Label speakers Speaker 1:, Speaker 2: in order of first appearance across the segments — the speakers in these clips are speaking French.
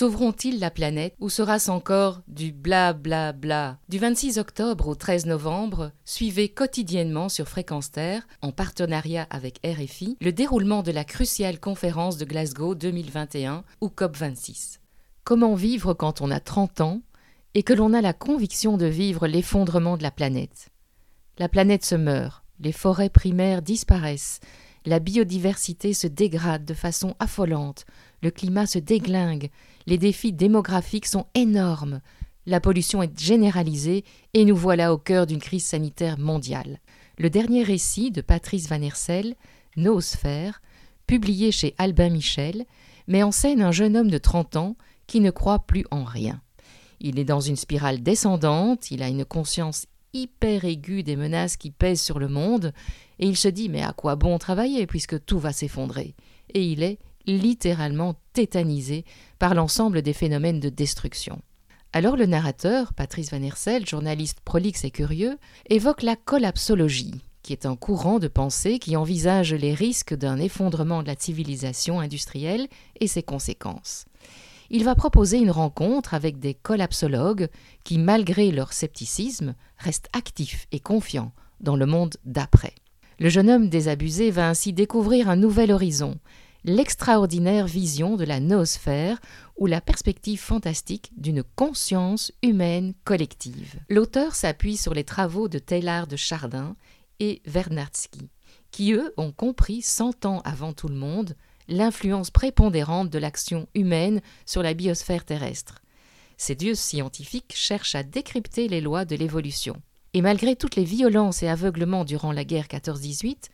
Speaker 1: Sauveront-ils la planète ou sera-ce encore du bla bla bla? Du 26 octobre au 13 novembre, suivez quotidiennement sur Fréquence Terre, en partenariat avec RFI, le déroulement de la cruciale conférence de Glasgow 2021 ou COP26. Comment vivre quand on a 30 ans et que l'on a la conviction de vivre l'effondrement de la planète? La planète se meurt, les forêts primaires disparaissent, la biodiversité se dégrade de façon affolante, le climat se déglingue, les défis démographiques sont énormes, la pollution est généralisée et nous voilà au cœur d'une crise sanitaire mondiale. Le dernier récit de Patrice Van Hersel, Noosphère, publié chez Albin Michel, met en scène un jeune homme de 30 ans qui ne croit plus en rien. Il est dans une spirale descendante, il a une conscience hyper aiguë des menaces qui pèsent sur le monde, et il se dit mais à quoi bon travailler puisque tout va s'effondrer? Et il est littéralement tétanisé par l'ensemble des phénomènes de destruction. Alors le narrateur, Patrice Van Hersel, journaliste prolixe et curieux, évoque la collapsologie, qui est un courant de pensée qui envisage les risques d'un effondrement de la civilisation industrielle et ses conséquences. Il va proposer une rencontre avec des collapsologues qui, malgré leur scepticisme, restent actifs et confiants dans le monde d'après. Le jeune homme désabusé va ainsi découvrir un nouvel horizon, l'extraordinaire vision de la noosphère ou la perspective fantastique d'une conscience humaine collective. L'auteur s'appuie sur les travaux de Taylor de Chardin et Vernadsky, qui eux ont compris cent ans avant tout le monde l'influence prépondérante de l'action humaine sur la biosphère terrestre. Ces dieux scientifiques cherchent à décrypter les lois de l'évolution. Et malgré toutes les violences et aveuglements durant la guerre 14-18,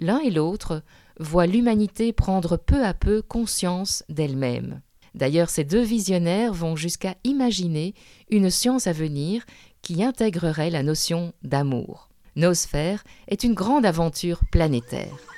Speaker 1: l'un et l'autre voient l'humanité prendre peu à peu conscience d'elle-même. D'ailleurs, ces deux visionnaires vont jusqu'à imaginer une science à venir qui intégrerait la notion d'amour. Nosphère est une grande aventure planétaire.